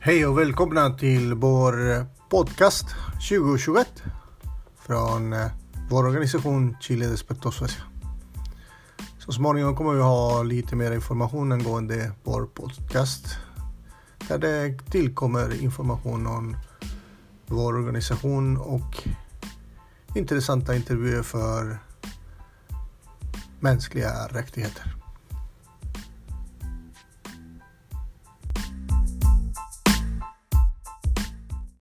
Hej och välkomna till vår podcast 2021 från eh, vår organisation Chile Despertó Suecia. Så småningom kommer vi ha lite mer information angående vår podcast där det tillkommer information om vår organisation och intressanta intervjuer för mänskliga rättigheter.